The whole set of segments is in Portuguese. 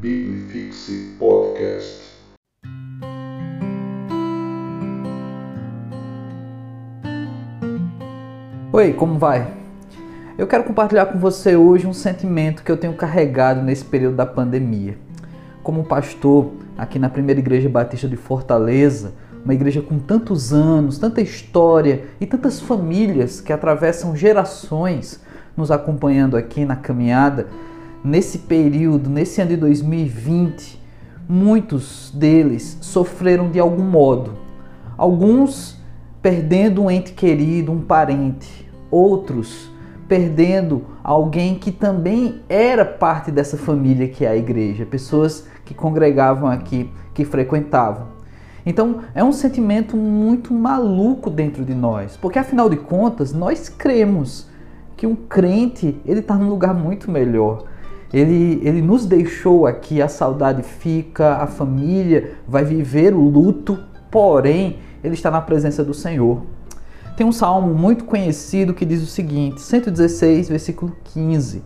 Biblifixe Podcast. Oi, como vai? Eu quero compartilhar com você hoje um sentimento que eu tenho carregado nesse período da pandemia. Como pastor aqui na Primeira Igreja Batista de Fortaleza, uma igreja com tantos anos, tanta história e tantas famílias que atravessam gerações nos acompanhando aqui na caminhada, nesse período, nesse ano de 2020, muitos deles sofreram de algum modo. Alguns perdendo um ente querido, um parente, outros perdendo alguém que também era parte dessa família que é a igreja, pessoas que congregavam aqui, que frequentavam. Então é um sentimento muito maluco dentro de nós, porque afinal de contas nós cremos que um crente ele está num lugar muito melhor. Ele, ele nos deixou aqui, a saudade fica, a família vai viver o luto, porém ele está na presença do Senhor. Tem um salmo muito conhecido que diz o seguinte, 116, versículo 15: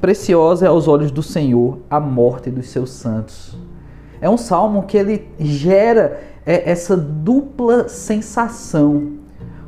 Preciosa é aos olhos do Senhor a morte dos seus santos. É um salmo que ele gera é, essa dupla sensação,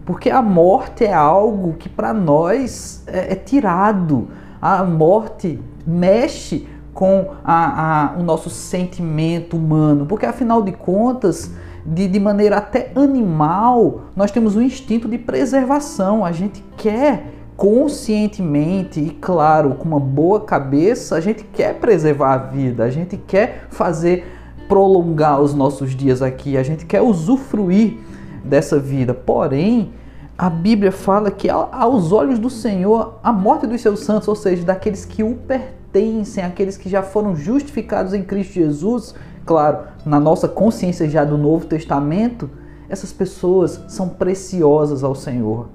porque a morte é algo que para nós é, é, tirado. A morte mexe com a, a, o nosso sentimento humano, porque afinal de contas, de, de maneira até animal, nós temos um instinto de preservação. A gente quer conscientemente e, claro, com uma boa cabeça, a gente quer preservar a vida, a gente quer fazer prolongar os nossos dias aqui, a gente quer usufruir dessa vida. Porém, a Bíblia fala que aos olhos do Senhor, a morte dos seus santos, ou seja, daqueles que o pertencem, aqueles que já foram justificados em Cristo Jesus, claro, na nossa consciência já do Novo Testamento, essas pessoas são preciosas ao Senhor.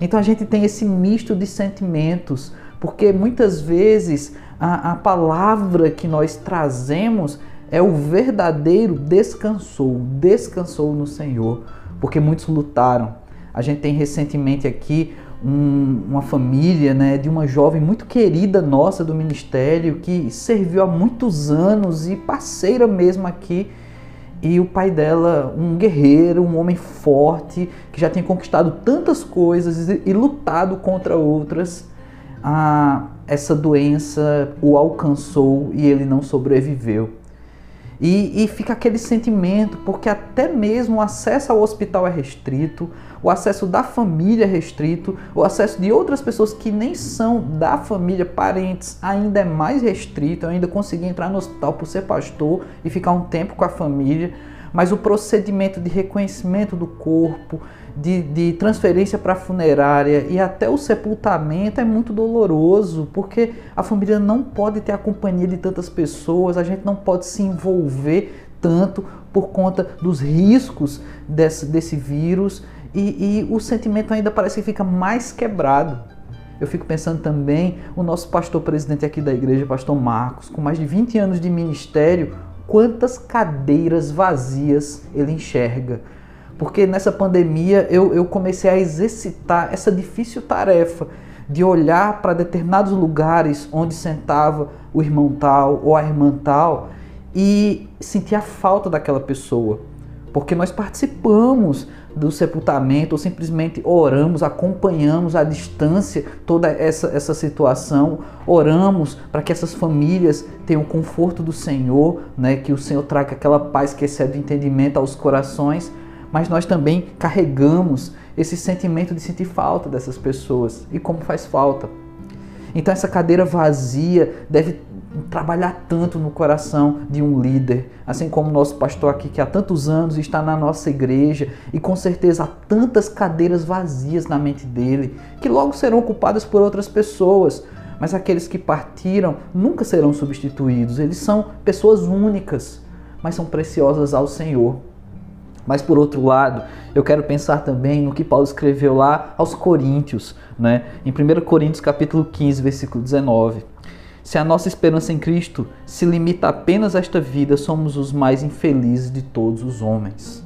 Então a gente tem esse misto de sentimentos, porque muitas vezes a, a palavra que nós trazemos é o verdadeiro descansou, descansou no Senhor, porque muitos lutaram. A gente tem recentemente aqui um, uma família né, de uma jovem muito querida nossa do ministério que serviu há muitos anos e parceira mesmo aqui. E o pai dela, um guerreiro, um homem forte, que já tinha conquistado tantas coisas e, e lutado contra outras, ah, essa doença o alcançou e ele não sobreviveu. E, e, fica aquele sentimento, porque até mesmo o acesso ao hospital é restrito, o acesso da família restrito, o acesso de outras pessoas que nem são da família, parentes, ainda é mais restrito. Eu ainda consegui entrar no hospital por ser pastor e ficar um tempo com a família, mas o procedimento de reconhecimento do corpo, de, de transferência para a funerária e até o sepultamento é muito doloroso, porque a família não pode ter a companhia de tantas pessoas, a gente não pode se envolver tanto por conta dos riscos desse, desse vírus e, e o sentimento ainda parece que fica mais quebrado. Eu fico pensando também o nosso pastor presidente aqui da igreja, pastor Marcos, com mais de 20 anos de ministério, quantas cadeiras vazias ele enxerga porque nessa pandemia eu, eu comecei a exercitar essa difícil tarefa de olhar para determinados lugares onde sentava o irmão tal ou a irmã tal e sentir a falta daquela pessoa. Porque nós participamos do sepultamento ou simplesmente oramos, acompanhamos à distância toda essa, essa situação, oramos para que essas famílias tenham o conforto do Senhor, né, que o Senhor traga aquela paz que excede o entendimento aos corações mas nós também carregamos esse sentimento de sentir falta dessas pessoas e como faz falta. Então essa cadeira vazia deve trabalhar tanto no coração de um líder, assim como o nosso pastor aqui que há tantos anos está na nossa igreja e com certeza há tantas cadeiras vazias na mente dele, que logo serão ocupadas por outras pessoas, mas aqueles que partiram nunca serão substituídos, eles são pessoas únicas, mas são preciosas ao Senhor. Mas por outro lado, eu quero pensar também no que Paulo escreveu lá aos Coríntios, né? Em 1 Coríntios capítulo 15, versículo 19. Se a nossa esperança em Cristo se limita apenas a esta vida, somos os mais infelizes de todos os homens.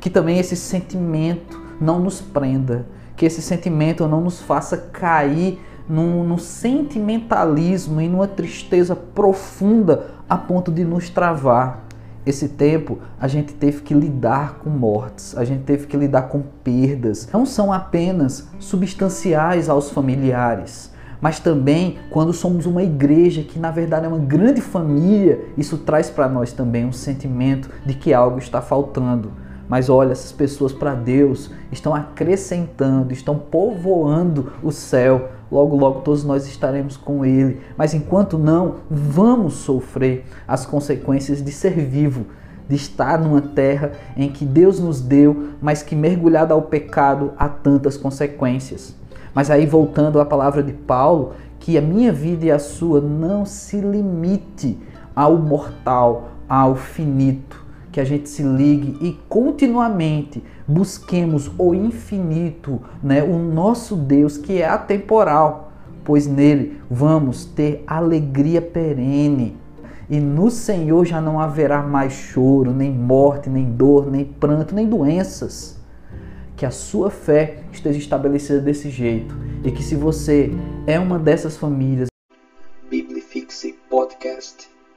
Que também esse sentimento não nos prenda, que esse sentimento não nos faça cair num, num sentimentalismo e numa tristeza profunda a ponto de nos travar. Esse tempo a gente teve que lidar com mortes, a gente teve que lidar com perdas. Não são apenas substanciais aos familiares, mas também quando somos uma igreja que na verdade é uma grande família, isso traz para nós também um sentimento de que algo está faltando. Mas olha, essas pessoas para Deus estão acrescentando, estão povoando o céu. Logo, logo todos nós estaremos com Ele. Mas enquanto não, vamos sofrer as consequências de ser vivo, de estar numa terra em que Deus nos deu, mas que mergulhada ao pecado há tantas consequências. Mas aí voltando à palavra de Paulo, que a minha vida e a sua não se limite ao mortal, ao finito que a gente se ligue e continuamente busquemos o infinito, né? o nosso Deus que é atemporal, pois nele vamos ter alegria perene. E no Senhor já não haverá mais choro, nem morte, nem dor, nem pranto, nem doenças. Que a sua fé esteja estabelecida desse jeito e que se você é uma dessas famílias, Biblifixe Podcast